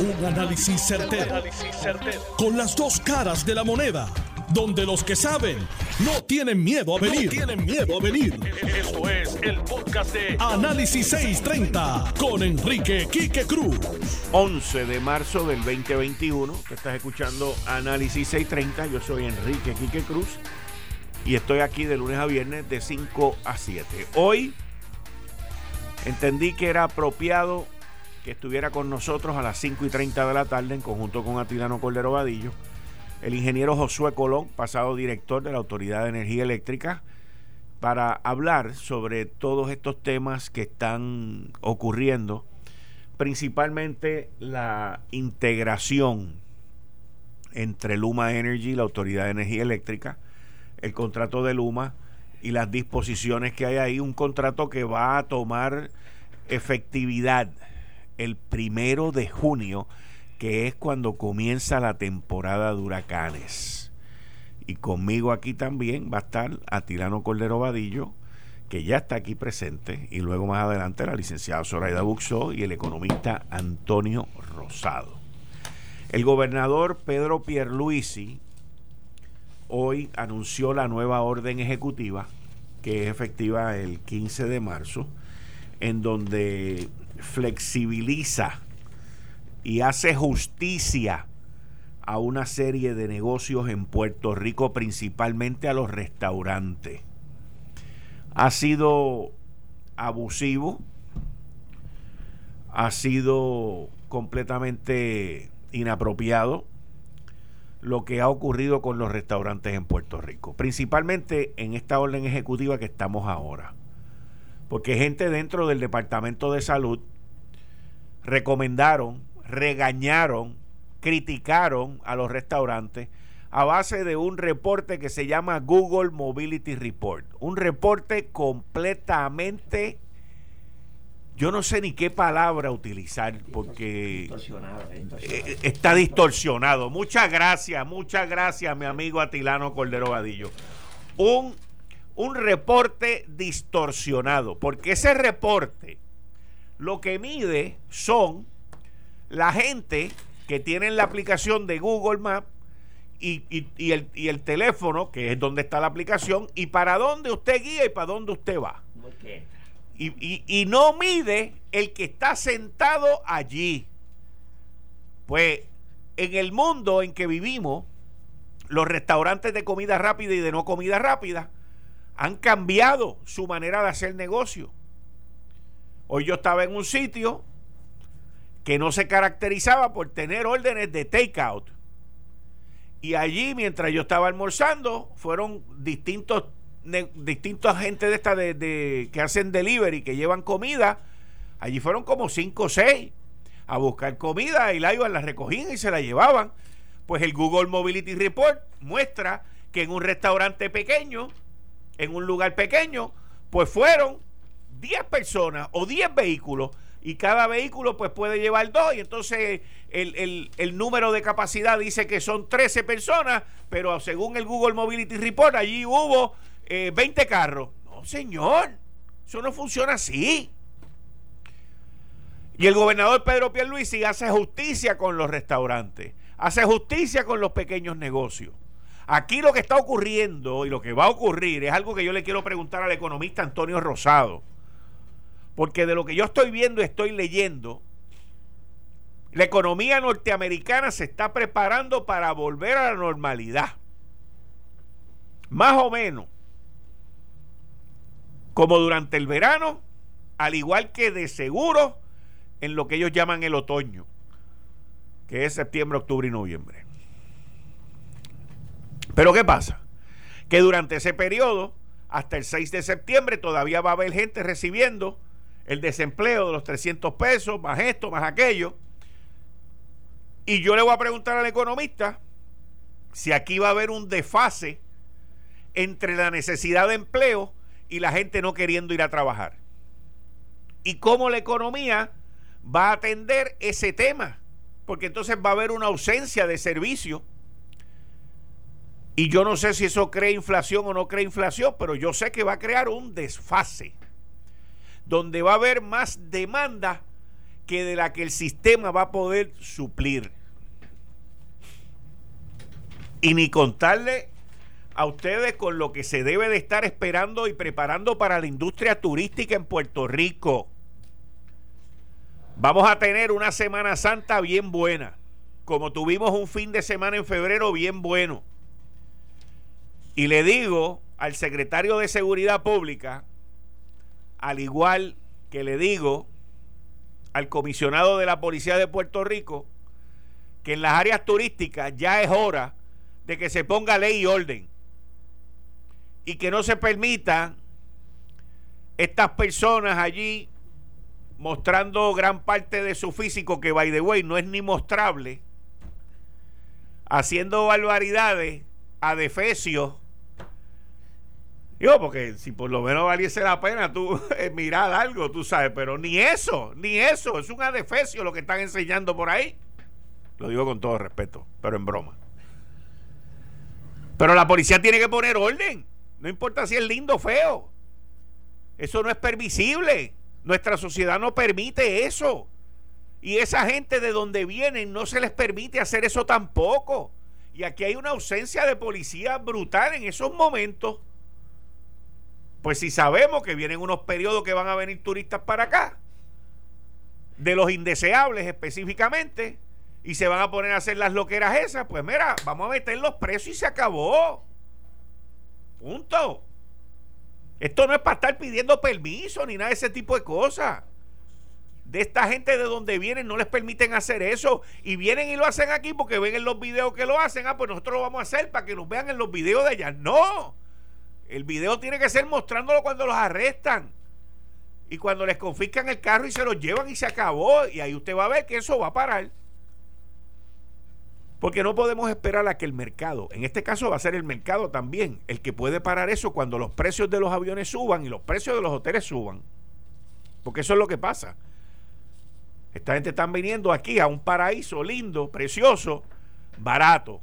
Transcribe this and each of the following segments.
Un análisis certero, Con las dos caras de la moneda. Donde los que saben no tienen miedo a venir. tienen miedo a venir. Esto es el podcast de Análisis 630 con Enrique Quique Cruz. 11 de marzo del 2021. Te estás escuchando Análisis 630. Yo soy Enrique Quique Cruz. Y estoy aquí de lunes a viernes de 5 a 7. Hoy entendí que era apropiado que estuviera con nosotros a las 5 y 30 de la tarde en conjunto con Atilano Cordero Vadillo, el ingeniero Josué Colón, pasado director de la Autoridad de Energía Eléctrica, para hablar sobre todos estos temas que están ocurriendo, principalmente la integración entre Luma Energy, la Autoridad de Energía Eléctrica, el contrato de Luma y las disposiciones que hay ahí, un contrato que va a tomar efectividad el primero de junio, que es cuando comienza la temporada de huracanes. Y conmigo aquí también va a estar Atilano Cordero Vadillo, que ya está aquí presente, y luego más adelante la licenciada Zoraida Buxó y el economista Antonio Rosado. El gobernador Pedro Pierluisi hoy anunció la nueva orden ejecutiva, que es efectiva el 15 de marzo, en donde flexibiliza y hace justicia a una serie de negocios en Puerto Rico, principalmente a los restaurantes. Ha sido abusivo, ha sido completamente inapropiado lo que ha ocurrido con los restaurantes en Puerto Rico, principalmente en esta orden ejecutiva que estamos ahora porque gente dentro del Departamento de Salud recomendaron, regañaron, criticaron a los restaurantes a base de un reporte que se llama Google Mobility Report. Un reporte completamente, yo no sé ni qué palabra utilizar porque ¿eh? Eh, está distorsionado. Muchas gracias, muchas gracias mi amigo Atilano Cordero Vadillo. Un un reporte distorsionado, porque ese reporte lo que mide son la gente que tiene la aplicación de Google Maps y, el, y, el, teléfono, que es donde está la aplicación, y para dónde usted guía y para dónde usted va. Y, y, no mide el que está sentado allí. Pues en el mundo en que vivimos, los restaurantes de comida rápida y de no comida rápida han cambiado su manera de hacer negocio. Hoy yo estaba en un sitio que no se caracterizaba por tener órdenes de takeout. Y allí, mientras yo estaba almorzando, fueron distintos distintos agentes de esta de, que hacen delivery, que llevan comida. Allí fueron como cinco o seis a buscar comida y la iban, la recogían y se la llevaban. Pues el Google Mobility Report muestra que en un restaurante pequeño en un lugar pequeño, pues fueron 10 personas o 10 vehículos y cada vehículo pues puede llevar dos y entonces el, número de capacidad dice que son 13 personas, pero según el Google Mobility Report allí hubo 20 eh, carros. No, señor, eso no funciona así. Y el gobernador Pedro Pierluisi hace justicia con los restaurantes, hace justicia con los pequeños negocios. Aquí lo que está ocurriendo y lo que va a ocurrir es algo que yo le quiero preguntar al economista Antonio Rosado. Porque de lo que yo estoy viendo y estoy leyendo, la economía norteamericana se está preparando para volver a la normalidad. Más o menos. Como durante el verano, al igual que de seguro en lo que ellos llaman el otoño, que es septiembre, octubre y noviembre. Pero ¿qué pasa? Que durante ese periodo, hasta el 6 de septiembre, todavía va a haber gente recibiendo el desempleo de los 300 pesos, más esto, más aquello. Y yo le voy a preguntar al economista si aquí va a haber un desfase entre la necesidad de empleo y la gente no queriendo ir a trabajar. Y cómo la economía va a atender ese tema. Porque entonces va a haber una ausencia de servicio y yo no sé si eso crea inflación o no crea inflación, pero yo sé que va a crear un desfase, donde va a haber más demanda que de la que el sistema va a poder suplir. Y ni contarle a ustedes con lo que se debe de estar esperando y preparando para la industria turística en Puerto Rico. Vamos a tener una Semana Santa bien buena, como tuvimos un fin de semana en febrero bien bueno. Y le digo al secretario de Seguridad Pública, al igual que le digo al comisionado de la Policía de Puerto Rico, que en las áreas turísticas ya es hora de que se ponga ley y orden y que no se permita estas personas allí mostrando gran parte de su físico que by the way no es ni mostrable haciendo barbaridades a defecio Digo, porque si por lo menos valiese la pena tú eh, mirar algo, tú sabes, pero ni eso, ni eso, es un adefesio lo que están enseñando por ahí. Lo digo con todo respeto, pero en broma. Pero la policía tiene que poner orden. No importa si es lindo o feo. Eso no es permisible. Nuestra sociedad no permite eso. Y esa gente de donde vienen no se les permite hacer eso tampoco. Y aquí hay una ausencia de policía brutal en esos momentos. Pues si sabemos que vienen unos periodos que van a venir turistas para acá, de los indeseables específicamente, y se van a poner a hacer las loqueras esas, pues mira, vamos a meter los precios y se acabó. Punto. Esto no es para estar pidiendo permiso ni nada de ese tipo de cosas. De esta gente de donde vienen no les permiten hacer eso. Y vienen y lo hacen aquí porque ven en los videos que lo hacen. Ah, pues nosotros lo vamos a hacer para que nos vean en los videos de allá. No. El video tiene que ser mostrándolo cuando los arrestan. Y cuando les confiscan el carro y se lo llevan y se acabó. Y ahí usted va a ver que eso va a parar. Porque no podemos esperar a que el mercado, en este caso va a ser el mercado también, el que puede parar eso cuando los precios de los aviones suban y los precios de los hoteles suban. Porque eso es lo que pasa. Esta gente está viniendo aquí a un paraíso lindo, precioso, barato.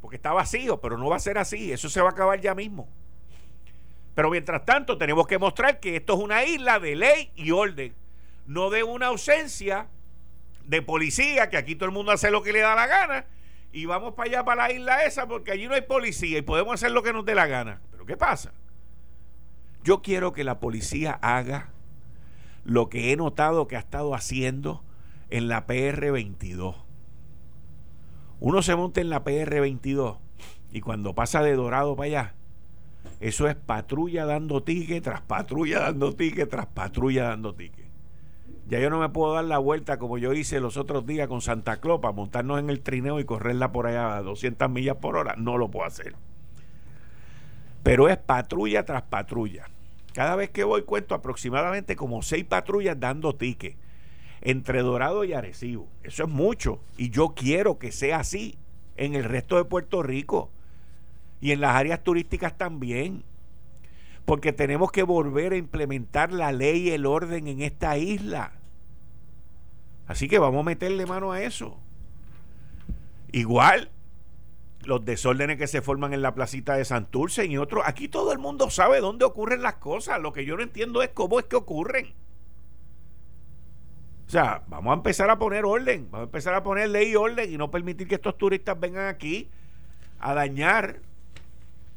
Porque está vacío, pero no va a ser así. Eso se va a acabar ya mismo. Pero mientras tanto tenemos que mostrar que esto es una isla de ley y orden, no de una ausencia de policía, que aquí todo el mundo hace lo que le da la gana, y vamos para allá, para la isla esa, porque allí no hay policía y podemos hacer lo que nos dé la gana. Pero ¿qué pasa? Yo quiero que la policía haga lo que he notado que ha estado haciendo en la PR22. Uno se monta en la PR22 y cuando pasa de Dorado para allá, eso es patrulla dando ticket tras patrulla dando ticket tras patrulla dando ticket. Ya yo no me puedo dar la vuelta como yo hice los otros días con Santa Claus para montarnos en el trineo y correrla por allá a 200 millas por hora. No lo puedo hacer. Pero es patrulla tras patrulla. Cada vez que voy cuento aproximadamente como seis patrullas dando ticket entre Dorado y Arecibo. Eso es mucho. Y yo quiero que sea así en el resto de Puerto Rico y en las áreas turísticas también porque tenemos que volver a implementar la ley y el orden en esta isla. Así que vamos a meterle mano a eso. Igual, los desórdenes que se forman en la placita de Santurce y otros. Aquí todo el mundo sabe dónde ocurren las cosas. Lo que yo no entiendo es cómo es que ocurren. O sea, vamos a empezar a poner orden. Vamos a empezar a poner ley y orden y no permitir que estos turistas vengan aquí a dañar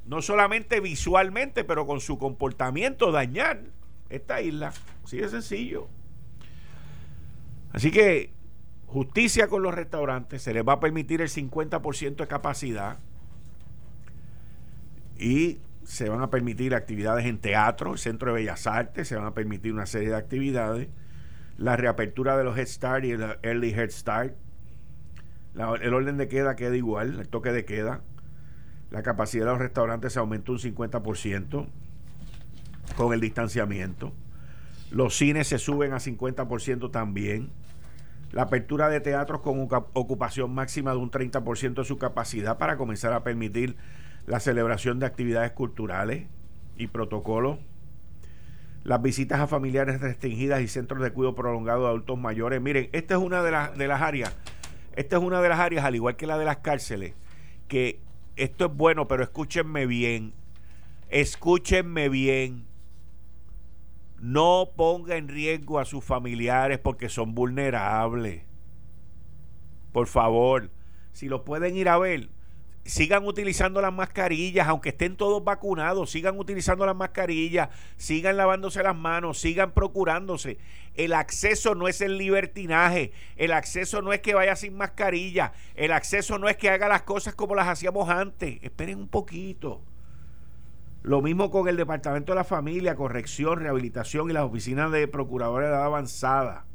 no solamente visualmente, pero con su comportamiento dañar esta isla. Así de sencillo. Así que justicia con los restaurantes, se les va a permitir el 50% de capacidad. Y se van a permitir actividades en teatro, el Centro de Bellas Artes, se van a permitir una serie de actividades, la reapertura de los Head Start y el Early Head Start, el orden de queda queda igual, el toque de queda, la capacidad de los restaurantes se aumentó un 50% con el distanciamiento. Los cines se suben a 50% también. La apertura de teatros con ocupación máxima de un 30% de su capacidad para comenzar a permitir la celebración de actividades culturales y protocolos. Las visitas a familiares restringidas y centros de cuidado prolongado de adultos mayores. Miren, esta es una de, las de las áreas, esta es una de las áreas, al igual que la de las cárceles, que esto es bueno, pero escúchenme bien, escúchenme bien. No ponga en riesgo a sus familiares porque son vulnerables. Por favor, si lo pueden ir a ver, sigan utilizando las mascarillas, aunque estén todos vacunados, sigan utilizando las mascarillas, sigan lavándose las manos, sigan procurándose. El acceso no es el libertinaje, el acceso no es que vaya sin mascarilla, el acceso no es que haga las cosas como las hacíamos antes. Esperen un poquito. Lo mismo con el Departamento de la Familia, Corrección, Rehabilitación y las oficinas de procuradores de edad avanzada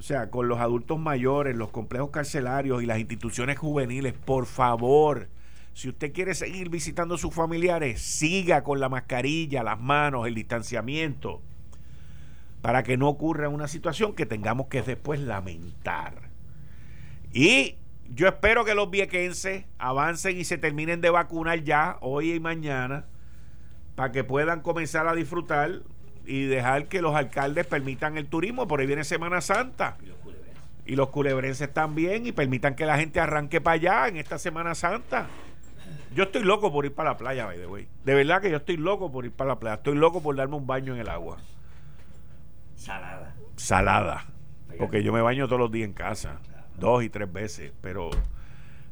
o sea, con los adultos mayores, los complejos carcelarios y las instituciones juveniles, por favor, si usted quiere seguir visitando a sus familiares, siga con la mascarilla, las manos, el distanciamiento, para que no ocurra una situación que tengamos que después lamentar. Y yo espero que los viequenses avancen y se terminen de vacunar ya, hoy y mañana, para que puedan comenzar a disfrutar y dejar que los alcaldes permitan el turismo, por ahí viene Semana Santa. Y los culebrenses también, y permitan que la gente arranque para allá en esta Semana Santa. Yo estoy loco por ir para la playa, by the way. De verdad que yo estoy loco por ir para la playa. Estoy loco por darme un baño en el agua. Salada. Salada. Porque yo me baño todos los días en casa. Dos y tres veces. Pero,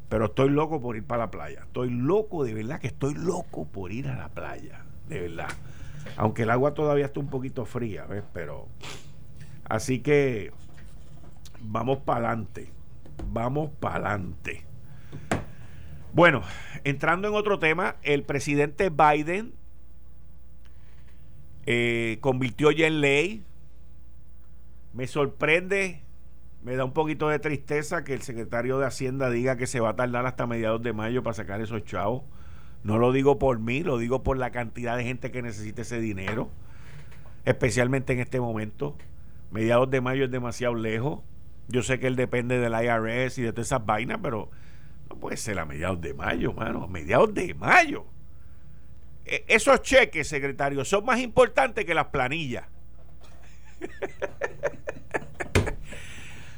pero estoy loco por ir para la playa. Estoy loco, de verdad que estoy loco por ir a la playa. De verdad. Aunque el agua todavía está un poquito fría, ¿ves? Pero. Así que. Vamos para adelante. Vamos para adelante. Bueno, entrando en otro tema, el presidente Biden eh, convirtió ya en ley. Me sorprende, me da un poquito de tristeza que el secretario de Hacienda diga que se va a tardar hasta mediados de mayo para sacar esos chavos. No lo digo por mí, lo digo por la cantidad de gente que necesita ese dinero, especialmente en este momento. Mediados de mayo es demasiado lejos. Yo sé que él depende del IRS y de todas esas vainas, pero no puede ser a mediados de mayo, mano. A mediados de mayo. E, esos cheques, secretario, son más importantes que las planillas.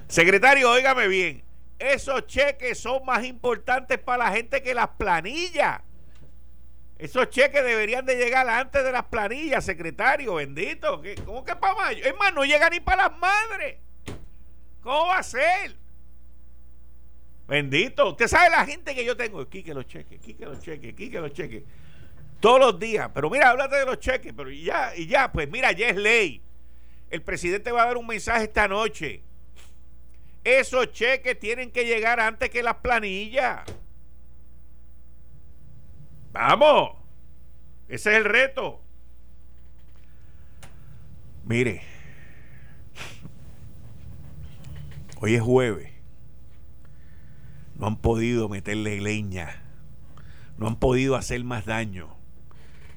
secretario, óigame bien. Esos cheques son más importantes para la gente que las planillas. Esos cheques deberían de llegar antes de las planillas, secretario, bendito. ¿Cómo que para mayo? Es más, no llega ni para las madres. ¿Cómo va a ser? Bendito. Usted sabe la gente que yo tengo. Aquí que los cheques, aquí que los cheques, aquí que los cheques. Todos los días. Pero mira, háblate de los cheques. Pero ya, y ya, pues mira, ya es ley. El presidente va a dar un mensaje esta noche. Esos cheques tienen que llegar antes que las planillas. Vamos. Ese es el reto. Mire. Hoy es jueves. No han podido meterle leña. No han podido hacer más daño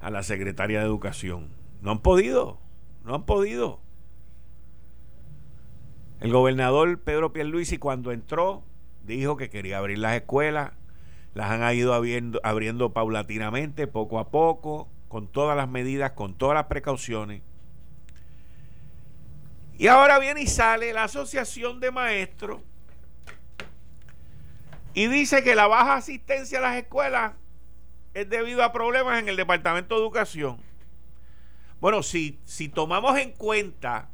a la secretaria de Educación. No han podido. No han podido. El gobernador Pedro Pierluisi cuando entró dijo que quería abrir las escuelas las han ido abriendo, paulatinamente, poco a poco, con todas las medidas, con todas las precauciones. Y ahora viene y sale la Asociación de Maestros y dice que la baja asistencia a las escuelas es debido a problemas en el Departamento de Educación. Bueno, si, si tomamos en cuenta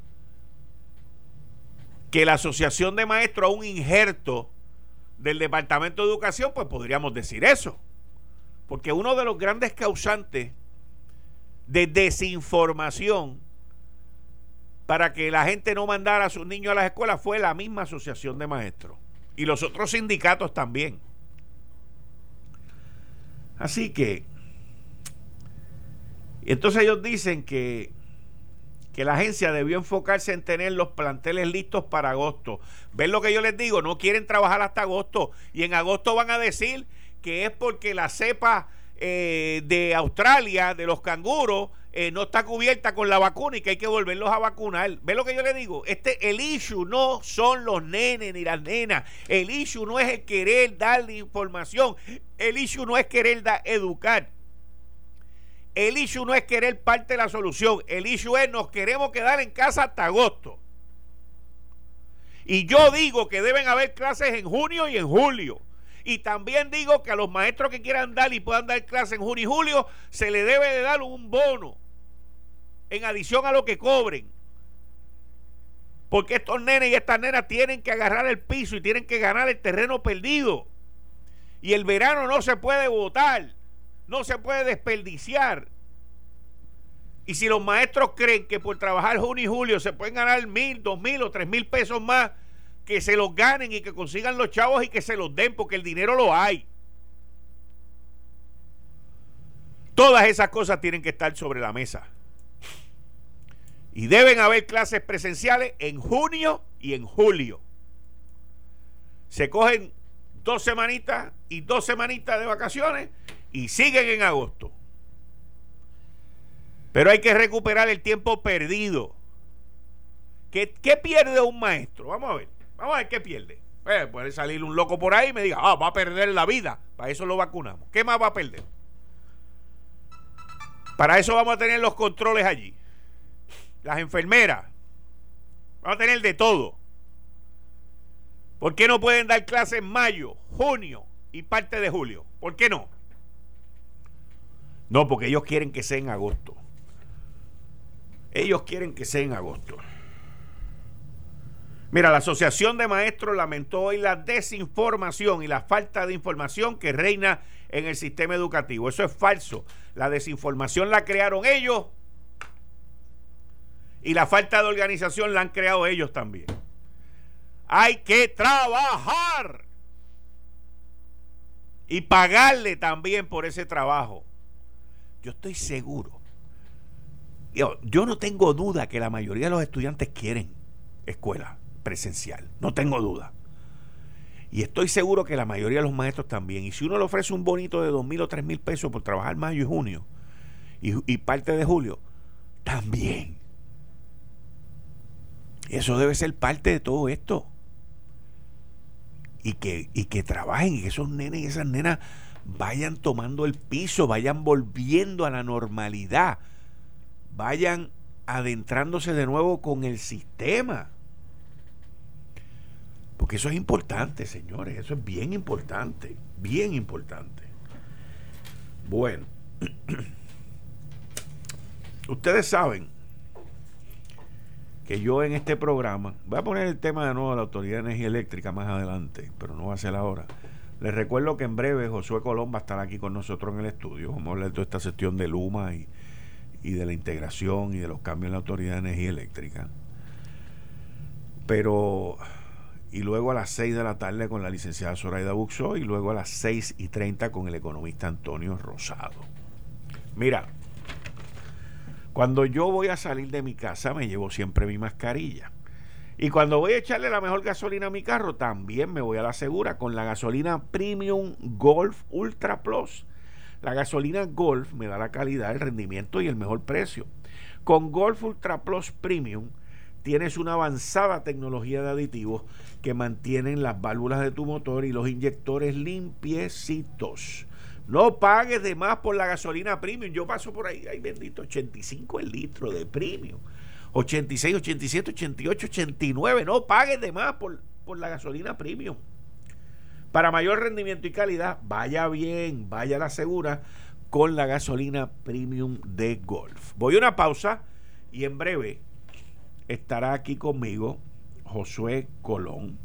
que la Asociación de Maestros a un injerto del Departamento de Educación, pues podríamos decir eso. Porque uno de los grandes causantes de desinformación para que la gente no mandara a sus niños a las escuelas fue la misma asociación de maestros y los otros sindicatos también. Así que, entonces ellos dicen que que la agencia debió enfocarse en tener los planteles listos para agosto. ¿Ven lo que yo les digo? No quieren trabajar hasta agosto y en agosto van a decir que es porque la cepa eh, de Australia, de los canguros, eh, no está cubierta con la vacuna y que hay que volverlos a vacunar. ¿Ven lo que yo les digo? Este, el issue no son los nenes ni las nenas. El issue no es el querer darle información. El issue no es querer educar. El issue no es querer parte de la solución. El issue es nos queremos quedar en casa hasta agosto. Y yo digo que deben haber clases en junio y en julio. Y también digo que a los maestros que quieran dar y puedan dar clases en junio y julio, se le debe de dar un bono. en adición a lo que cobren. Porque estos nenes y estas nenas tienen que agarrar el piso y tienen que ganar el terreno perdido. Y el verano no se puede votar, no se puede desperdiciar. Y si los maestros creen que por trabajar junio y julio se pueden ganar mil, dos mil o tres mil pesos más, que se los ganen y que consigan los chavos y que se los den, porque el dinero lo hay. Todas esas cosas tienen que estar sobre la mesa. Y deben haber clases presenciales en junio y en julio. Se cogen dos semanitas y dos semanitas de vacaciones y siguen en agosto. Pero hay que recuperar el tiempo perdido. ¿Qué, pierde un maestro? Vamos a ver. Vamos a ver qué pierde. Eh, puede salir un loco por ahí y me diga, ah, va a perder la vida. Para eso lo vacunamos. ¿Qué más va a perder? Para eso vamos a tener los controles allí las enfermeras. Vamos a tener de todo. ¿Por qué no pueden dar clases en mayo, junio y parte de julio? ¿Por qué no? No, porque ellos quieren que sea en agosto. Ellos quieren que sea en agosto. Mira, la Asociación de Maestros lamentó hoy la desinformación y la falta de información que reina en el sistema educativo. Eso es falso. La desinformación la crearon ellos y la falta de organización la han creado ellos también. Hay que trabajar y pagarle también por ese trabajo. Yo estoy seguro. Yo, no tengo duda que la mayoría de los estudiantes quieren escuela presencial. No tengo duda. Y estoy seguro que la mayoría de los maestros también. Y si uno le ofrece un bonito de dos mil o tres mil pesos por trabajar mayo y junio y parte de julio, también. Eso debe ser parte de todo esto. Y que, y que trabajen y que esos nenes y esas nenas vayan tomando el piso, vayan volviendo a la normalidad, vayan adentrándose de nuevo con el sistema. Porque eso es importante, señores, eso es bien importante, bien importante. Bueno, ustedes saben que yo en este programa, voy a poner el tema de nuevo de la Autoridad de Energía Eléctrica más adelante, pero no va a ser ahora. Les recuerdo que en breve Josué Colón va a estar aquí con nosotros en el estudio. Vamos a hablar de toda esta sesión de Luma y, de la integración y de los cambios en la Autoridad de Energía Eléctrica. Pero, y luego a las 6 de la tarde con la licenciada Zoraida Buxó y luego a las 6 y 30 con el economista Antonio Rosado. Mira, cuando yo voy a salir de mi casa me llevo siempre mi mascarilla. Y cuando voy a echarle la mejor gasolina a mi carro, también me voy a la segura con la gasolina Premium Golf Ultra Plus. La gasolina Golf me da la calidad, el rendimiento y el mejor precio. Con Golf Ultra Plus Premium tienes una avanzada tecnología de aditivos que mantienen las válvulas de tu motor y los inyectores limpiecitos. No pagues de más por la gasolina premium. Yo paso por ahí, ay bendito, 85 el litro de premium. 86, 87, 88, 89. No pagues de más por, por la gasolina premium. Para mayor rendimiento y calidad, vaya bien, vaya la segura con la gasolina premium de Golf. Voy a una pausa y en breve estará aquí conmigo Josué Colón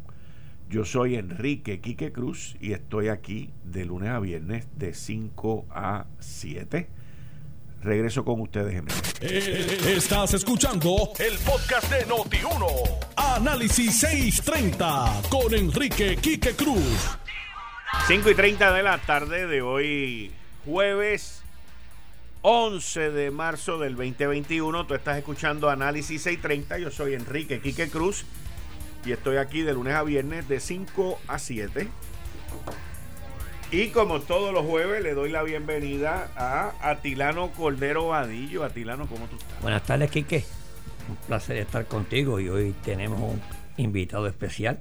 yo soy Enrique Quique Cruz y estoy aquí de lunes a viernes de 5 a 7. Regreso con ustedes en eh, Estás escuchando el podcast de Noti1. Análisis 630 con Enrique Quique Cruz. 5 y 30 de la tarde de hoy, jueves 11 de marzo del 2021. Tú estás escuchando Análisis 630. Yo soy Enrique Quique Cruz y estoy aquí de lunes a viernes de 5 a 7. Y como todos los jueves, le doy la bienvenida a Atilano Cordero Vadillo. Atilano, ¿cómo tú estás? Buenas tardes, Quique. Un placer estar contigo y hoy tenemos un invitado especial.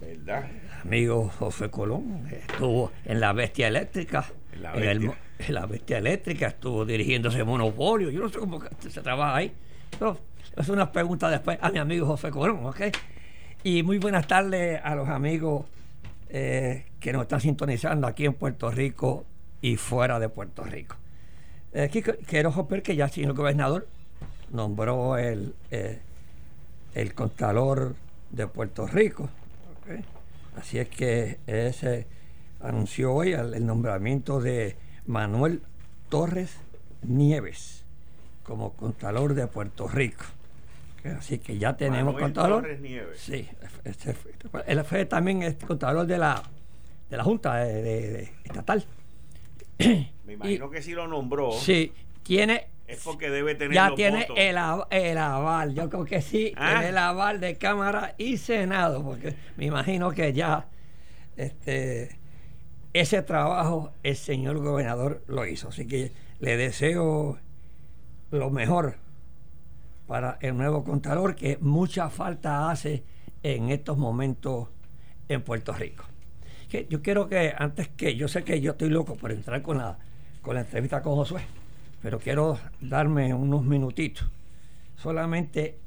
¿Verdad? amigo José Colón estuvo en la bestia eléctrica. En la bestia, en la bestia eléctrica estuvo dirigiéndose monopolio. Yo no sé cómo se trabaja ahí. Pero es una pregunta después a mi amigo José Colón, ¿ok? Y muy buenas tardes a los amigos eh, que nos están sintonizando aquí en Puerto Rico y fuera de Puerto Rico. Eh, quiero ver que ya, señor gobernador, nombró el, eh, el contador de Puerto Rico. Así es que se anunció hoy el, nombramiento de Manuel Torres Nieves como contador de Puerto Rico. Así que ya tenemos Manuel contador. Torres Nieves. Sí, él fue también el contador de la, de la Junta de, Estatal. Me imagino que sí lo nombró. Sí, tiene es porque debe tener ya tiene El, aval yo creo que sí ¿Ah? el aval de cámara y senado porque me imagino que ya este ese trabajo el señor gobernador lo hizo así que le deseo lo mejor para el nuevo contador que mucha falta hace en estos momentos en Puerto Rico yo quiero que antes que yo sé que yo estoy loco por entrar con la con la entrevista con Josué pero quiero darme unos minutitos. Solamente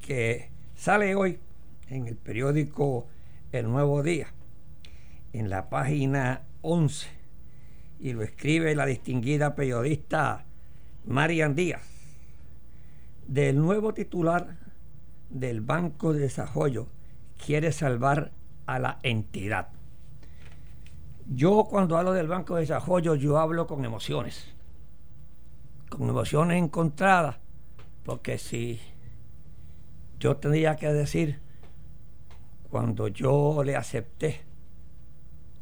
que sale hoy en el periódico El Nuevo Día, en la página 11, y lo escribe la distinguida periodista Marian Díaz, del nuevo titular del Banco de Desarrollo quiere salvar a la entidad. Yo cuando hablo del Banco de Desarrollo, yo hablo con emociones con emociones encontradas, porque si yo tendría que decir, cuando yo le acepté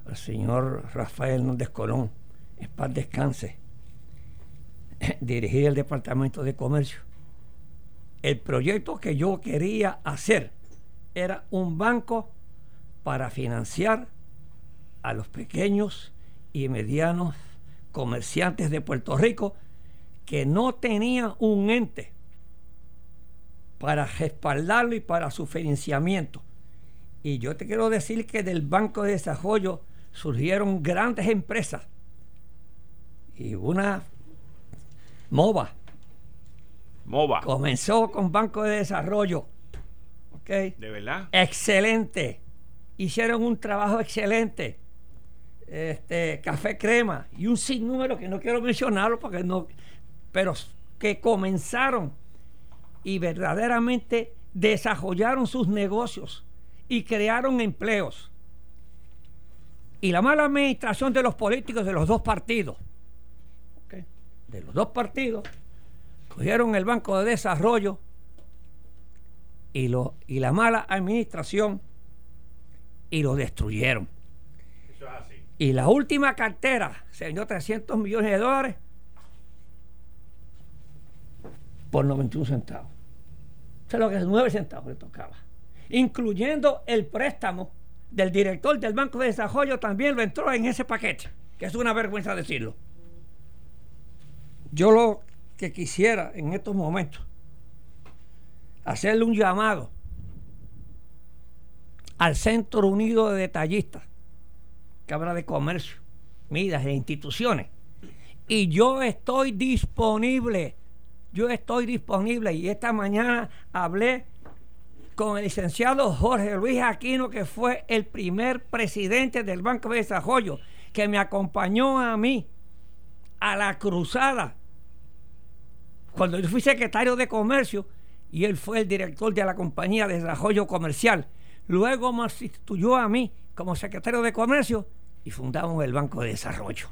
al señor Rafael Núñez Colón, en paz descanse, dirigir el Departamento de Comercio, el proyecto que yo quería hacer era un banco para financiar a los pequeños y medianos comerciantes de Puerto Rico que no tenía un ente para respaldarlo y para su financiamiento. Y yo te quiero decir que del Banco de Desarrollo surgieron grandes empresas. Y una MOVA. MOVA. Comenzó con Banco de Desarrollo. ¿Ok? ¿De verdad? Excelente. Hicieron un trabajo excelente. Este, café crema y un sinnúmero que no quiero mencionarlo porque no, pero que comenzaron y verdaderamente desarrollaron sus negocios y crearon empleos. Y la mala administración de los políticos de los dos partidos, de los dos partidos, cogieron el Banco de Desarrollo y, lo, y la mala administración y lo destruyeron. Y la última cartera se vendió 300 millones de dólares por 91 centavos. O sea, lo que es 9 centavos le tocaba. Incluyendo el préstamo del director del Banco de Desarrollo también lo entró en ese paquete, que es una vergüenza decirlo. Yo lo que quisiera en estos momentos, hacerle un llamado al Centro Unido de Detallistas, Cámara de Comercio, Midas e instituciones. Y yo estoy disponible yo estoy disponible y esta mañana hablé con el licenciado Jorge Luis Aquino, que fue el primer presidente del Banco de Desarrollo, que me acompañó a mí a la cruzada cuando yo fui secretario de Comercio y él fue el director de la compañía de desarrollo comercial. Luego me sustituyó a mí como secretario de Comercio y fundamos el Banco de Desarrollo.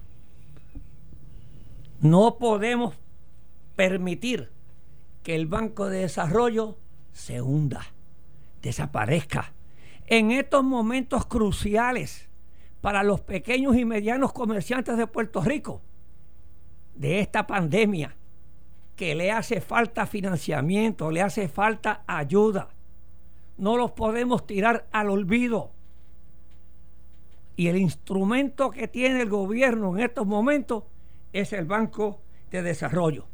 No podemos permitir que el Banco de Desarrollo se hunda, desaparezca. En estos momentos cruciales para los pequeños y medianos comerciantes de Puerto Rico, de esta pandemia, que le hace falta financiamiento, le hace falta ayuda. No los podemos tirar al olvido. Y el instrumento que tiene el gobierno en estos momentos es el Banco de Desarrollo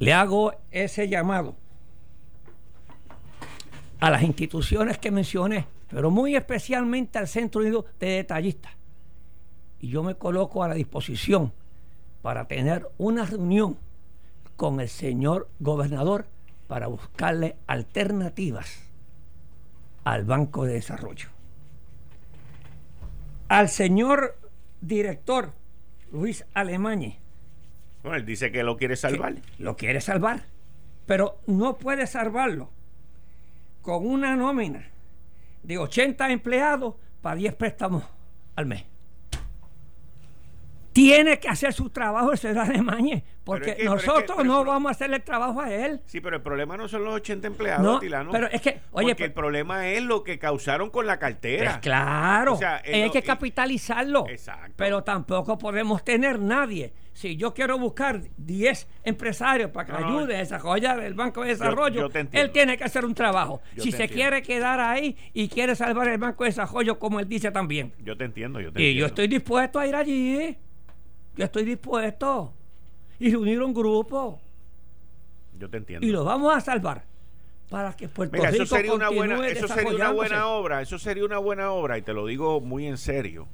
le hago ese llamado a las instituciones que mencioné, pero muy especialmente al Centro Unido de Detallistas. Y yo me coloco a la disposición para tener una reunión con el señor gobernador para buscarle alternativas al Banco de Desarrollo. Al señor director Luis Alemañe, Bueno, él dice que lo quiere salvar. Lo quiere salvar. Pero no puede salvarlo con una nómina de 80 empleados para 10 préstamos al mes tiene que hacer su trabajo el señor Alemania, porque nosotros no vamos a hacer el trabajo a él. Sí, pero el problema no son los 80 empleados, no, Pero es que, oye, porque el problema es lo que causaron con la cartera. Pues claro, hay que capitalizarlo. Exacto. Pero tampoco podemos tener nadie. Si yo quiero buscar 10 empresarios para que ayuden a desarrollar el Banco de Desarrollo, él tiene que hacer un trabajo. si se quiere quedar ahí y quiere salvar el Banco de Desarrollo, como él dice también. Yo te entiendo, yo te y yo estoy dispuesto a ir allí. Yo estoy dispuesto. Y reunir un grupo. Yo te entiendo. Y lo vamos a salvar. Para que Puerto Rico eso sería una buena, eso sería una buena obra. Eso sería una buena obra. Y te lo digo muy en serio.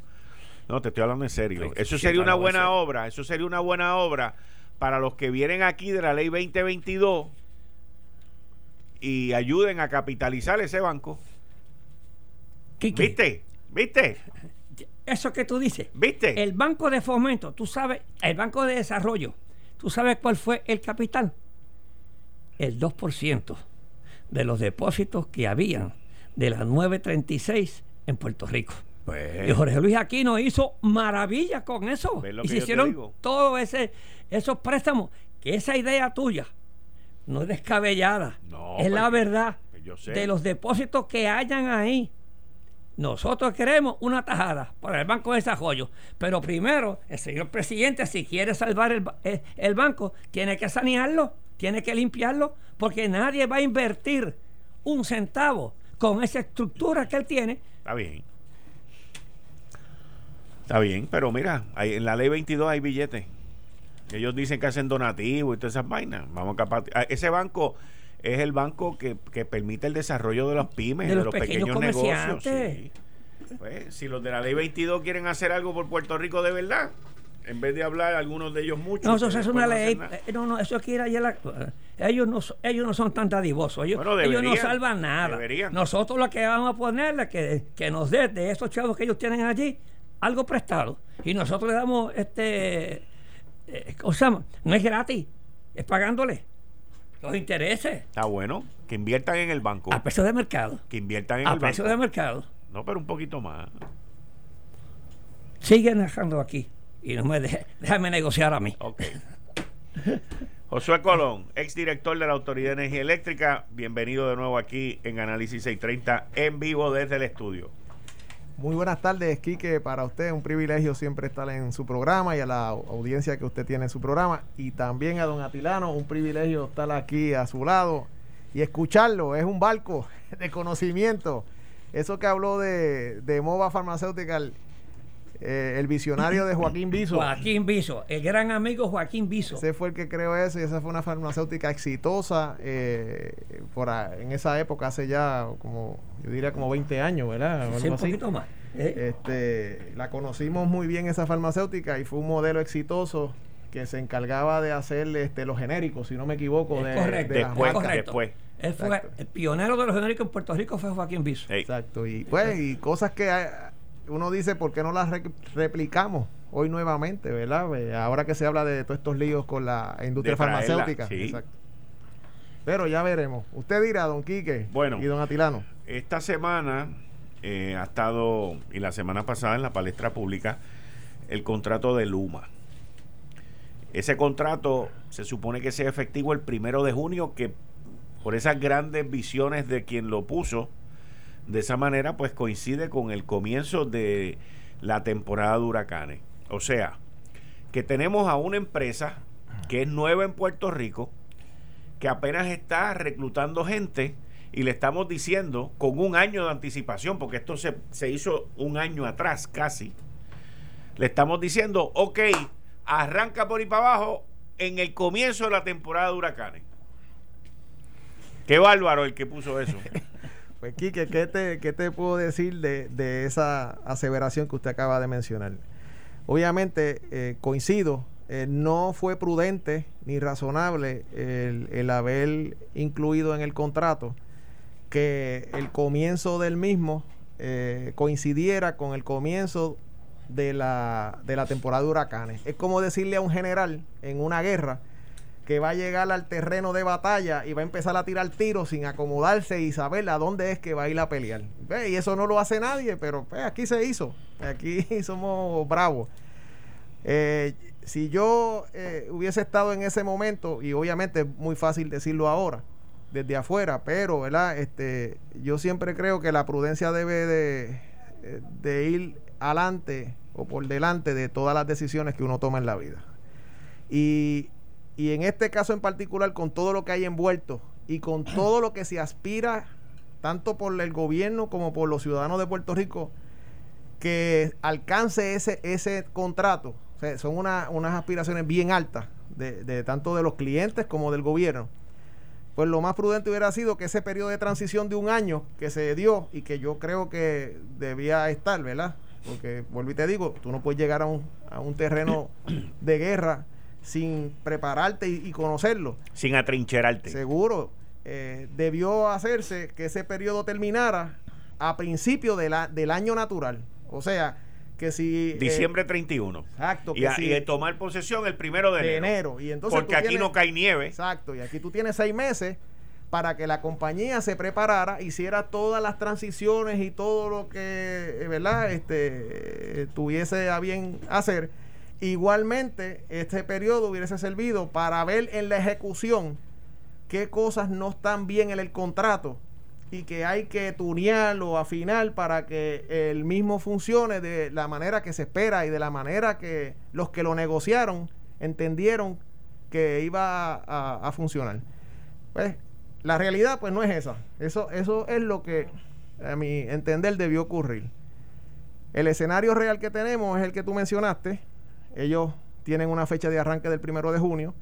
No, te estoy hablando en serio. eso sería una buena obra. Eso sería una buena obra para los que vienen aquí de la ley 2022 y ayuden a capitalizar ese banco. ¿Viste? ¿Viste? Eso que tú dices. ¿Viste? El Banco de Fomento, tú sabes, el Banco de Desarrollo, ¿tú sabes cuál fue el capital? El 2% de los depósitos que habían de las 936 en Puerto Rico. Pues, y Jorge Luis Aquino hizo maravillas con eso. Y se hicieron todos esos préstamos. Que esa idea tuya no es descabellada. No, es la pues, verdad. Pues de los depósitos que hayan ahí nosotros queremos una tajada para el Banco de Desarrollo, pero primero el señor presidente, si quiere salvar el, el, banco, tiene que sanearlo, tiene que limpiarlo, porque nadie va a invertir un centavo con esa estructura que él tiene. Está bien. Está bien, pero mira, en la ley 22 hay billetes. Ellos dicen que hacen donativos y todas esas vainas. Vamos a ese banco es el banco que, permite el desarrollo de los pymes, de los, pequeños, negocios. Pues, si los de la ley 22 quieren hacer algo por Puerto Rico de verdad, en vez de hablar algunos de ellos mucho. No, eso es una ley. Eh, no, no, eso quiere la, ellos no ellos no son tan dadivosos. Ellos, ellos no salvan nada. Nosotros lo que vamos a ponerle es que, que nos dé de esos chavos que ellos tienen allí algo prestado. Y nosotros le damos este eh, o sea, no es gratis, es pagándole. Los intereses. Está bueno. Que inviertan en el banco. A precio de mercado. Que inviertan en el banco. A precio de mercado. No, pero un poquito más. Sigue dejando aquí. Y no me deje, déjame negociar a mí. Ok. Josué Colón, exdirector de la Autoridad de Energía Eléctrica, bienvenido de nuevo aquí en Análisis 630 en vivo desde el estudio. Muy buenas tardes, Quique. Para usted un privilegio siempre estar en su programa y a la audiencia que usted tiene en su programa. Y también a don Atilano, un privilegio estar aquí a su lado y escucharlo. Es un barco de conocimiento. Eso que habló de, de MOVA eh, el visionario de Joaquín Biso. Joaquín Biso, el gran amigo Joaquín Biso. Ese fue el que creó eso y esa fue una farmacéutica exitosa eh, por en esa época, hace ya como, yo diría como 20 años, ¿verdad? Sí, un poquito más. ¿eh? Este, la conocimos muy bien esa farmacéutica y fue un modelo exitoso que se encargaba de hacer este, los genéricos, si no me equivoco. De, correcto, después, después. Él fue el pionero de los genéricos en Puerto Rico fue Joaquín Biso. Exacto. Y pues, y cosas que uno dice, ¿por qué no las replicamos hoy nuevamente, verdad? Eh, ahora que se habla de todos estos líos con la industria farmacéutica. Pero ya veremos. Usted dirá, don Quique bueno, y don Atilano. Esta semana eh, ha estado, y la semana pasada en la palestra pública, el contrato de Luma. Ese contrato se supone que sea efectivo el primero de junio, que por esas grandes visiones de quien lo puso, de esa manera, pues coincide con el comienzo de la temporada de huracanes. O sea, que tenemos a una empresa que es nueva en Puerto Rico, que apenas está reclutando gente y le estamos diciendo con un año de anticipación, porque esto se, se hizo un año atrás casi, le estamos diciendo, ok, arranca por ahí para abajo en el comienzo de la temporada de huracanes. Qué bárbaro el que puso eso. Pues Quique, ¿qué te, puedo decir de, esa aseveración que usted acaba de mencionar? Obviamente, eh, coincido, eh, no fue prudente ni razonable el, haber incluido en el contrato que el comienzo del mismo eh, coincidiera con el comienzo de la, de la temporada de huracanes. Es como decirle a un general en una guerra que va a llegar al terreno de batalla y va a empezar a tirar tiros sin acomodarse y saber a dónde es que va a ir a pelear. Y eso no lo hace nadie, pero pues, aquí se hizo. Aquí somos bravos. Eh, si yo eh, hubiese estado en ese momento, y obviamente es muy fácil decirlo ahora, desde afuera, pero ¿verdad? Este, yo siempre creo que la prudencia debe de, de ir adelante o por delante de todas las decisiones que uno toma en la vida. Y, y en este caso en particular, con todo lo que hay envuelto y con todo lo que se aspira, tanto por el gobierno como por los ciudadanos de Puerto Rico, que alcance ese, ese contrato. son unas aspiraciones bien altas, de, de, tanto de los clientes como del gobierno. Pues lo más prudente hubiera sido que ese periodo de transición de un año que se dio y que yo creo que debía estar, ¿verdad? Porque, vuelvo y te digo, tú no puedes llegar a un, a un terreno de guerra sin prepararte y, conocerlo. Sin atrincherarte. Seguro. Eh, debió hacerse que ese periodo terminara a principio de la, del año natural. O sea, que si... Eh, Diciembre 31. Exacto. y, y, tomar posesión el primero de, enero. Y entonces Porque aquí no cae nieve. Exacto. Y aquí tú tienes seis meses para que la compañía se preparara, hiciera todas las transiciones y todo lo que, eh, ¿verdad? Este, tuviese a bien hacer Igualmente, este periodo hubiese servido para ver en la ejecución qué cosas no están bien en el contrato y que hay que tunearlo o afinar para que el mismo funcione de la manera que se espera y de la manera que los que lo negociaron entendieron que iba a, funcionar. Pues la realidad pues no es esa. Eso, eso es lo que a mi entender debió ocurrir. El escenario real que tenemos es el que tú mencionaste, ellos tienen una fecha de arranque del primero de junio.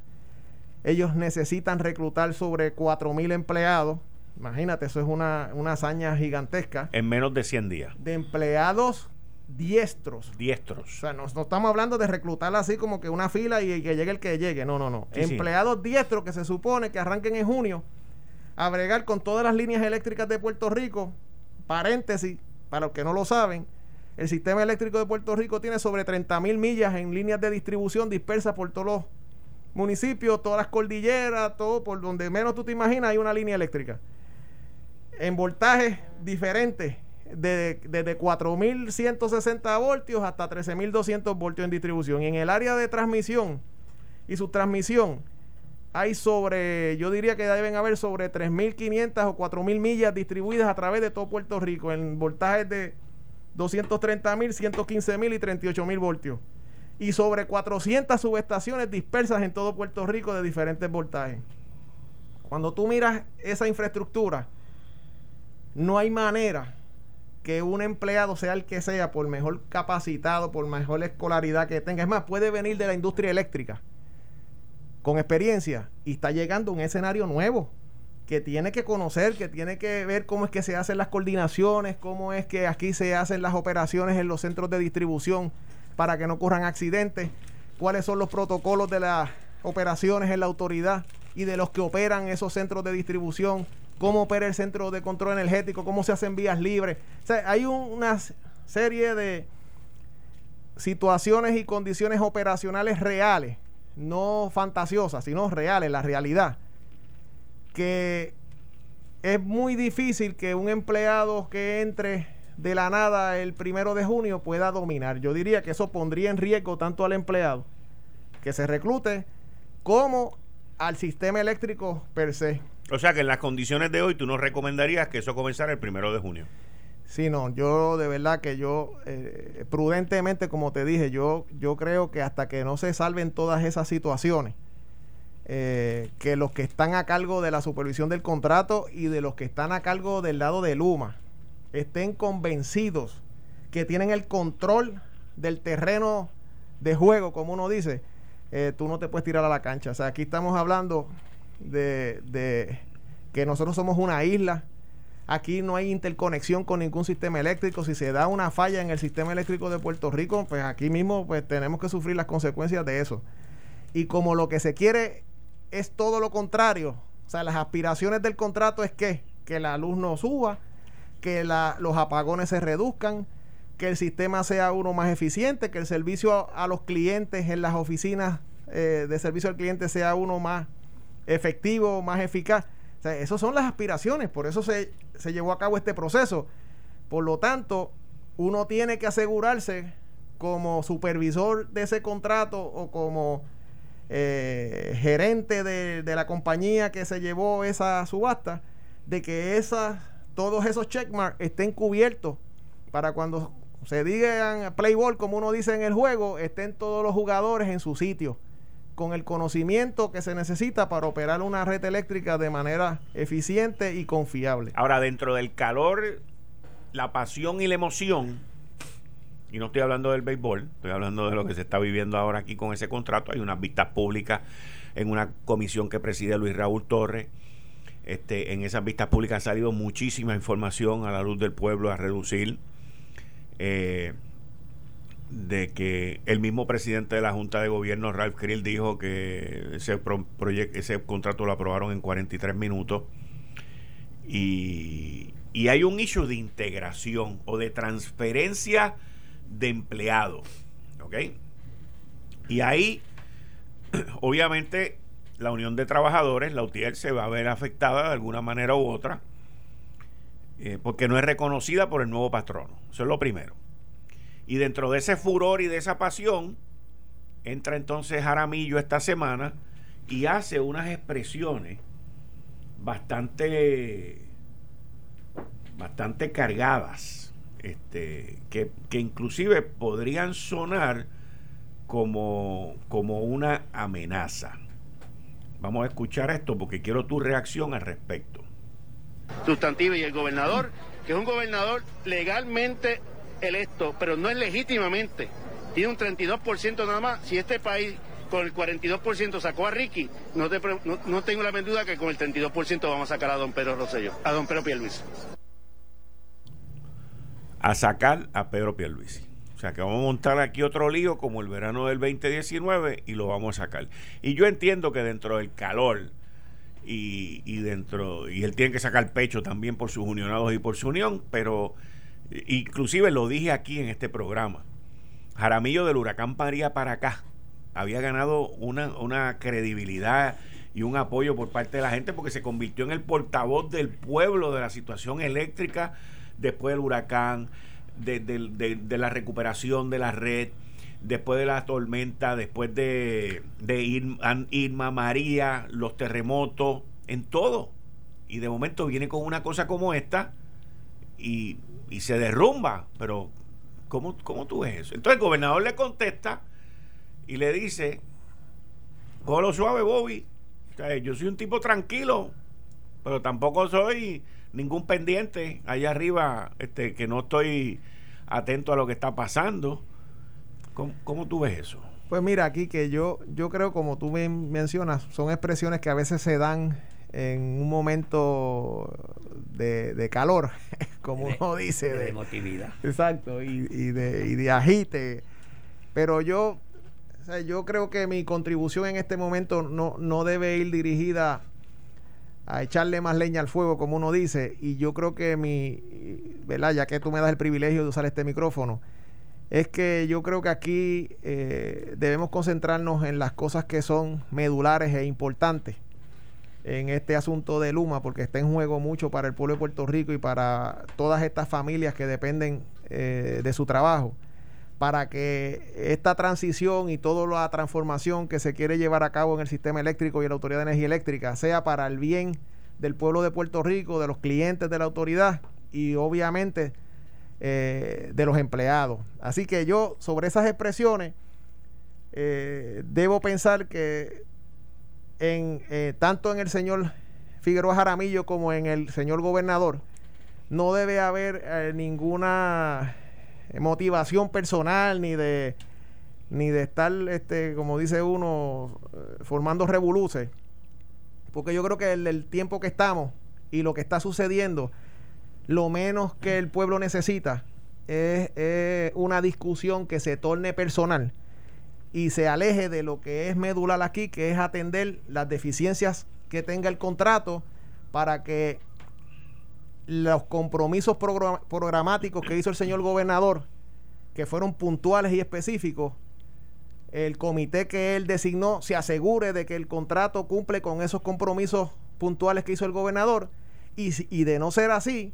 Ellos necesitan reclutar sobre 4.000 empleados. Imagínate, eso es una, hazaña gigantesca. En menos de 100 días. De empleados diestros. Diestros. O sea, no, estamos hablando de reclutar así como que una fila y, que llegue el que llegue. No, no, no. empleados diestros que se supone que arranquen en junio a bregar con todas las líneas eléctricas de Puerto Rico. Paréntesis, para los que no lo saben, el sistema eléctrico de Puerto Rico tiene sobre 30 mil millas en líneas de distribución dispersas por todos los municipios, todas las cordilleras, todo por donde menos tú te imaginas hay una línea eléctrica. En voltajes diferentes, de, desde 4.160 voltios hasta 13.200 voltios en distribución. Y en el área de transmisión y su transmisión hay sobre, yo diría que deben haber sobre 3.500 o 4.000 millas distribuidas a través de todo Puerto Rico en voltajes de 230 mil, 115 mil y 38 mil voltios. Y sobre 400 subestaciones dispersas en todo Puerto Rico de diferentes voltajes. Cuando tú miras esa infraestructura, no hay manera que un empleado sea el que sea, por mejor capacitado, por mejor escolaridad que tenga. Es más, puede venir de la industria eléctrica con experiencia y está llegando un escenario nuevo que tiene que conocer, que tiene que ver cómo es que se hacen las coordinaciones, cómo es que aquí se hacen las operaciones en los centros de distribución para que no ocurran accidentes, cuáles son los protocolos de las operaciones en la autoridad y de los que operan esos centros de distribución, cómo opera el centro de control energético, cómo se hacen vías libres. O sea, hay una serie de situaciones y condiciones operacionales reales, no fantasiosas, sino reales, la realidad que es muy difícil que un empleado que entre de la nada el primero de junio pueda dominar. Yo diría que eso pondría en riesgo tanto al empleado que se reclute como al sistema eléctrico per se. O sea que en las condiciones de hoy tú no recomendarías que eso comenzara el primero de junio. Sí, no, yo de verdad que yo, eh, prudentemente, como te dije, yo, yo creo que hasta que no se salven todas esas situaciones, eh, que los que están a cargo de la supervisión del contrato y de los que están a cargo del lado de Luma estén convencidos que tienen el control del terreno de juego, como uno dice, eh, tú no te puedes tirar a la cancha. O sea, aquí estamos hablando de, de que nosotros somos una isla. Aquí no hay interconexión con ningún sistema eléctrico. Si se da una falla en el sistema eléctrico de Puerto Rico, pues aquí mismo pues tenemos que sufrir las consecuencias de eso. Y como lo que se quiere es todo lo contrario. O sea, las aspiraciones del contrato es que, que la luz no suba, que los apagones se reduzcan, que el sistema sea uno más eficiente, que el servicio a, los clientes en las oficinas eh, de servicio al cliente sea uno más efectivo, más eficaz. O sea, esas son las aspiraciones, por eso se, se llevó a cabo este proceso. Por lo tanto, uno tiene que asegurarse como supervisor de ese contrato o como eh, gerente de, de, la compañía que se llevó esa subasta, de que esas, todos esos checkmarks estén cubiertos para cuando se digan play ball, como uno dice en el juego, estén todos los jugadores en su sitio, con el conocimiento que se necesita para operar una red eléctrica de manera eficiente y confiable. Ahora, dentro del calor, la pasión y la emoción, y no estoy hablando del béisbol, estoy hablando de lo que se está viviendo ahora aquí con ese contrato. Hay unas vistas públicas en una comisión que preside Luis Raúl Torres. Este, en esas vistas públicas ha salido muchísima información a la luz del pueblo a reducir. Eh, de que el mismo presidente de la Junta de Gobierno, Ralph Krill, dijo que ese, ese contrato lo aprobaron en 43 minutos. Y, y hay un issue de integración o de transferencia de empleados. ¿Ok? Y ahí, obviamente, la Unión de Trabajadores, la UTIER, se va a ver afectada de alguna manera u otra, eh, porque no es reconocida por el nuevo patrono. Eso es lo primero. Y dentro de ese furor y de esa pasión, entra entonces Jaramillo esta semana y hace unas expresiones bastante, bastante cargadas este, que, inclusive podrían sonar como, como una amenaza. Vamos a escuchar esto porque quiero tu reacción al respecto. Sustantiva y el gobernador, que es un gobernador legalmente electo, pero no es legítimamente. Tiene un 32% nada más. Si este país con el 42% sacó a Ricky, no, no, tengo la duda que con el 32% vamos a sacar a don Pedro Rosselló, a don Pedro Pierluis a sacar a Pedro Pierluisi. O sea que vamos a montar aquí otro lío como el verano del 2019 y lo vamos a sacar. Y yo entiendo que dentro del calor y, dentro, y él tiene que sacar pecho también por sus unionados y por su unión, pero inclusive lo dije aquí en este programa. Jaramillo del huracán María para acá había ganado una, una credibilidad y un apoyo por parte de la gente porque se convirtió en el portavoz del pueblo de la situación eléctrica después del huracán, de, la recuperación de la red, después de la tormenta, después de, de Irma, María, los terremotos, en todo. Y de momento viene con una cosa como esta y, se derrumba. Pero, ¿cómo, ¿cómo tú ves eso? Entonces el gobernador le contesta y le dice, lo suave, Bobby. yo soy un tipo tranquilo, pero tampoco soy ningún pendiente allá arriba este, que no estoy atento a lo que está pasando. ¿Cómo, tú ves eso? Pues mira, aquí que yo, yo creo, como tú me mencionas, son expresiones que a veces se dan en un momento de, calor, como uno dice. De, emotividad. Exacto, y, y, de, y de agite. Pero yo, yo creo que mi contribución en este momento no, no debe ir dirigida a echarle más leña al fuego, como uno dice, y yo creo que mi, ¿verdad? Ya que tú me das el privilegio de usar este micrófono, es que yo creo que aquí eh, debemos concentrarnos en las cosas que son medulares e importantes en este asunto de Luma, porque está en juego mucho para el pueblo de Puerto Rico y para todas estas familias que dependen eh, de su trabajo para que esta transición y toda la transformación que se quiere llevar a cabo en el sistema eléctrico y en la Autoridad de Energía Eléctrica sea para el bien del pueblo de Puerto Rico, de los clientes de la autoridad y obviamente eh, de los empleados. Así que yo sobre esas expresiones eh, debo pensar que en, eh, tanto en el señor Figueroa Jaramillo como en el señor gobernador no debe haber ninguna motivación personal ni de ni de estar este como dice uno eh, formando revoluces. Porque yo creo que el, el, tiempo que estamos y lo que está sucediendo lo menos que el pueblo necesita es, una discusión que se torne personal y se aleje de lo que es medular aquí que es atender las deficiencias que tenga el contrato para que los compromisos programáticos que hizo el señor gobernador que fueron puntuales y específicos, el comité que él designó se asegure de que el contrato cumple con esos compromisos puntuales que hizo el gobernador y, y de no ser así,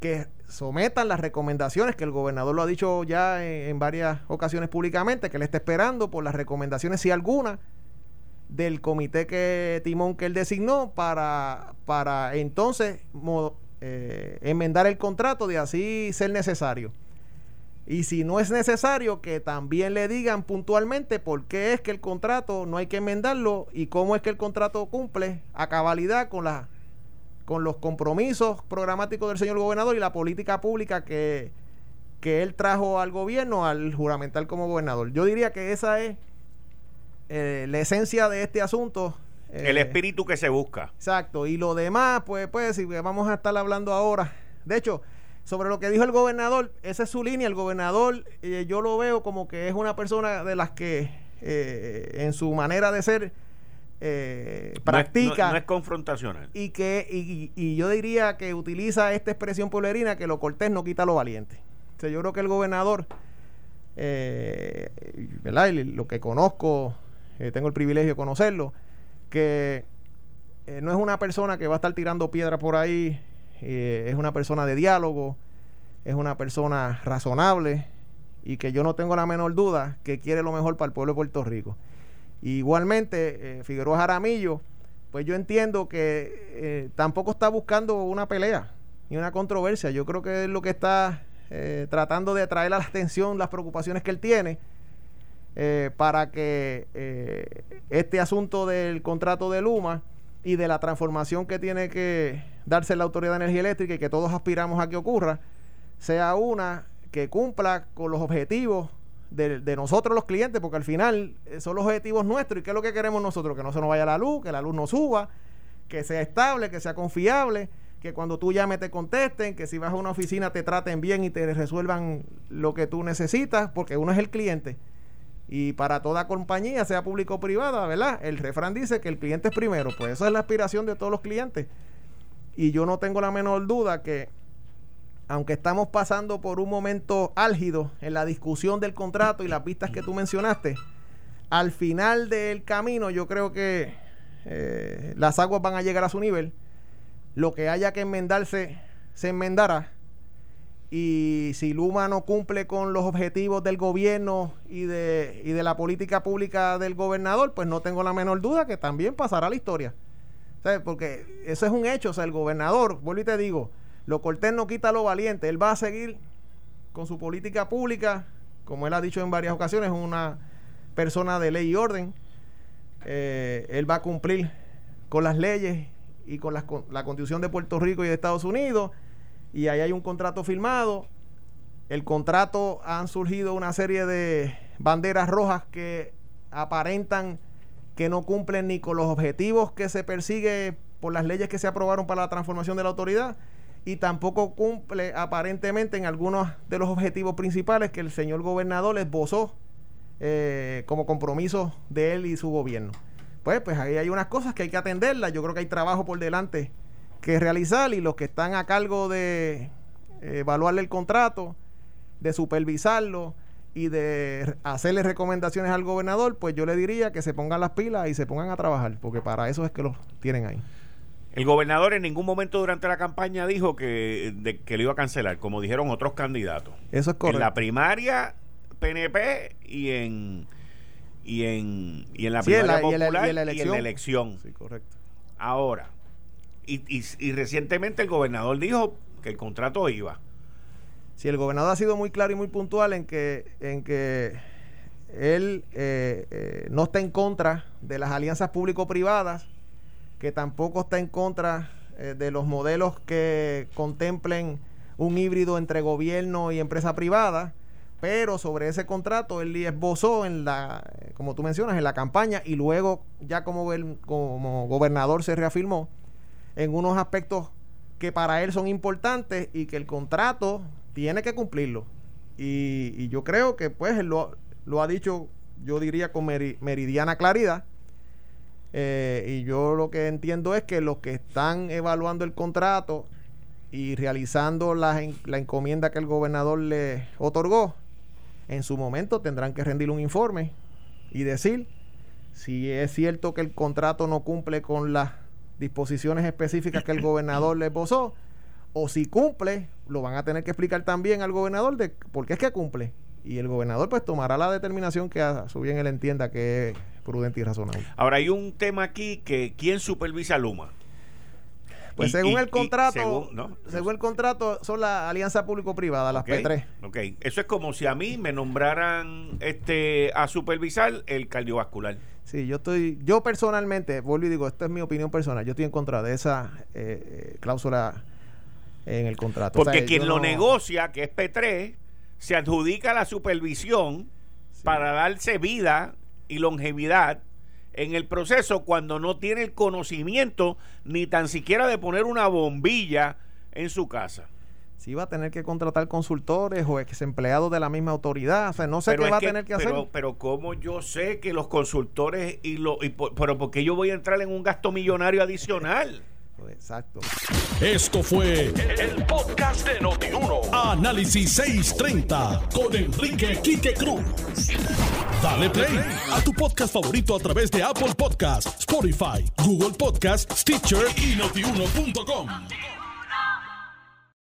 que sometan las recomendaciones que el gobernador lo ha dicho ya en, varias ocasiones públicamente, que él está esperando por las recomendaciones, si alguna, del comité que Timón que él designó para, para entonces eh, enmendar el contrato de así ser necesario. Y si no es necesario, que también le digan puntualmente por qué es que el contrato no hay que enmendarlo y cómo es que el contrato cumple a cabalidad con, la, con los compromisos programáticos del señor gobernador y la política pública que, que él trajo al gobierno al juramental como gobernador. Yo diría que esa es eh, la esencia de este asunto. El eh, espíritu que se busca. Exacto. Y lo demás, pues, pues, si vamos a estar hablando ahora. De hecho, sobre lo que dijo el gobernador, esa es su línea. El gobernador, eh, yo lo veo como que es una persona de las que eh, en su manera de ser eh, practica. No es, confrontacional. Y que y, yo diría que utiliza esta expresión pueblerina que lo cortés no quita lo valiente. O yo creo que el gobernador, ¿verdad? lo que conozco, tengo el privilegio de conocerlo, que no es una persona que va a estar tirando piedra por ahí eh, es una persona de diálogo, es una persona razonable y que yo no tengo la menor duda que quiere lo mejor para el pueblo de Puerto Rico. Igualmente, eh, Figueroa Jaramillo, pues yo entiendo que eh, tampoco está buscando una pelea ni una controversia. Yo creo que es lo que está tratando de atraer a la atención las preocupaciones que él tiene para que este asunto del contrato de Luma y de la transformación que tiene que darse la Autoridad de Energía Eléctrica y que todos aspiramos a que ocurra, sea una que cumpla con los objetivos de, nosotros los clientes, porque al final eh, son los objetivos nuestros y qué es lo que queremos nosotros, que no se nos vaya la luz, que la luz no suba, que sea estable, que sea confiable, que cuando tú llames te contesten, que si vas a una oficina te traten bien y te resuelvan lo que tú necesitas, porque uno es el cliente. Y para toda compañía, sea público o privada, ¿verdad? El refrán dice que el cliente es primero, pues esa es la aspiración de todos los clientes. Y yo no tengo la menor duda que, aunque estamos pasando por un momento álgido en la discusión del contrato y las vistas que tú mencionaste, al final del camino yo creo que eh, las aguas van a llegar a su nivel. Lo que haya que enmendarse, se enmendará. Y si Luma no cumple con los objetivos del gobierno y de, y de la política pública del gobernador, pues no tengo la menor duda que también pasará la historia. Porque eso es un hecho. O sea, el gobernador, vuelvo y te digo, lo cortés no quita lo valiente. Él va a seguir con su política pública, como él ha dicho en varias ocasiones, una persona de ley y orden. Eh, él va a cumplir con las leyes y con, la constitución de Puerto Rico y de Estados Unidos. Y ahí hay un contrato firmado. El contrato han surgido una serie de banderas rojas que aparentan que no cumplen ni con los objetivos que se persigue por las leyes que se aprobaron para la transformación de la autoridad y tampoco cumple aparentemente en algunos de los objetivos principales que el señor gobernador esbozó eh, como compromiso de él y su gobierno. Pues, pues ahí hay unas cosas que hay que atenderlas. Yo creo que hay trabajo por delante que realizar y los que están a cargo de eh, evaluarle el contrato, de supervisarlo, y de hacerle recomendaciones al gobernador, pues yo le diría que se pongan las pilas y se pongan a trabajar, porque para eso es que los tienen ahí. El gobernador en ningún momento durante la campaña dijo que, que lo iba a cancelar, como dijeron otros candidatos. Eso es correcto. En la primaria PNP y en y en, y en la primaria popular y, en la elección. Sí, correcto. Ahora, y, y, recientemente el gobernador dijo que el contrato iba. Si el gobernador ha sido muy claro y muy puntual en que, en que él eh, eh, no está en contra de las alianzas público-privadas, que tampoco está en contra eh, de los modelos que contemplen un híbrido entre gobierno y empresa privada, pero sobre ese contrato él esbozó en la, como tú mencionas, en la campaña y luego ya como, como gobernador se reafirmó en unos aspectos que para él son importantes y que el contrato tiene que cumplirlo. Y, yo creo que pues él lo, ha dicho, yo diría con meridiana claridad. Eh, y yo lo que entiendo es que los que están evaluando el contrato y realizando la, la encomienda que el gobernador le otorgó, en su momento tendrán que rendir un informe y decir si es cierto que el contrato no cumple con las disposiciones específicas que el gobernador le posó, o si cumple, lo van a tener que explicar también al gobernador de por qué es que cumple. Y el gobernador pues tomará la determinación que a su bien él entienda que es prudente y razonable. Ahora hay un tema aquí que ¿quién supervisa Luma? Pues según el contrato, según, el contrato, son la alianza público-privada, las P3. Ok, eso es como si a mí me nombraran este a supervisar el cardiovascular. Sí, yo estoy, yo personalmente, vuelvo y digo, esta es mi opinión personal, yo estoy en contra de esa eh, eh, cláusula en el contrato. Porque quien lo negocia, que es P3, se adjudica la supervisión para darse vida y longevidad en el proceso cuando no tiene el conocimiento ni tan siquiera de poner una bombilla en su casa. Si va a tener que contratar consultores o ex empleados de la misma autoridad, o sea, no sé qué va a tener que hacer. Pero cómo yo sé que los consultores y lo y pero porque yo voy a entrar en un gasto millonario adicional. Exacto. Esto fue el, podcast de Notiuno. Análisis 630 con Enrique Quique Cruz. Dale play a tu podcast favorito a través de Apple Podcasts, Spotify, Google Podcasts, Stitcher y notiuno.com.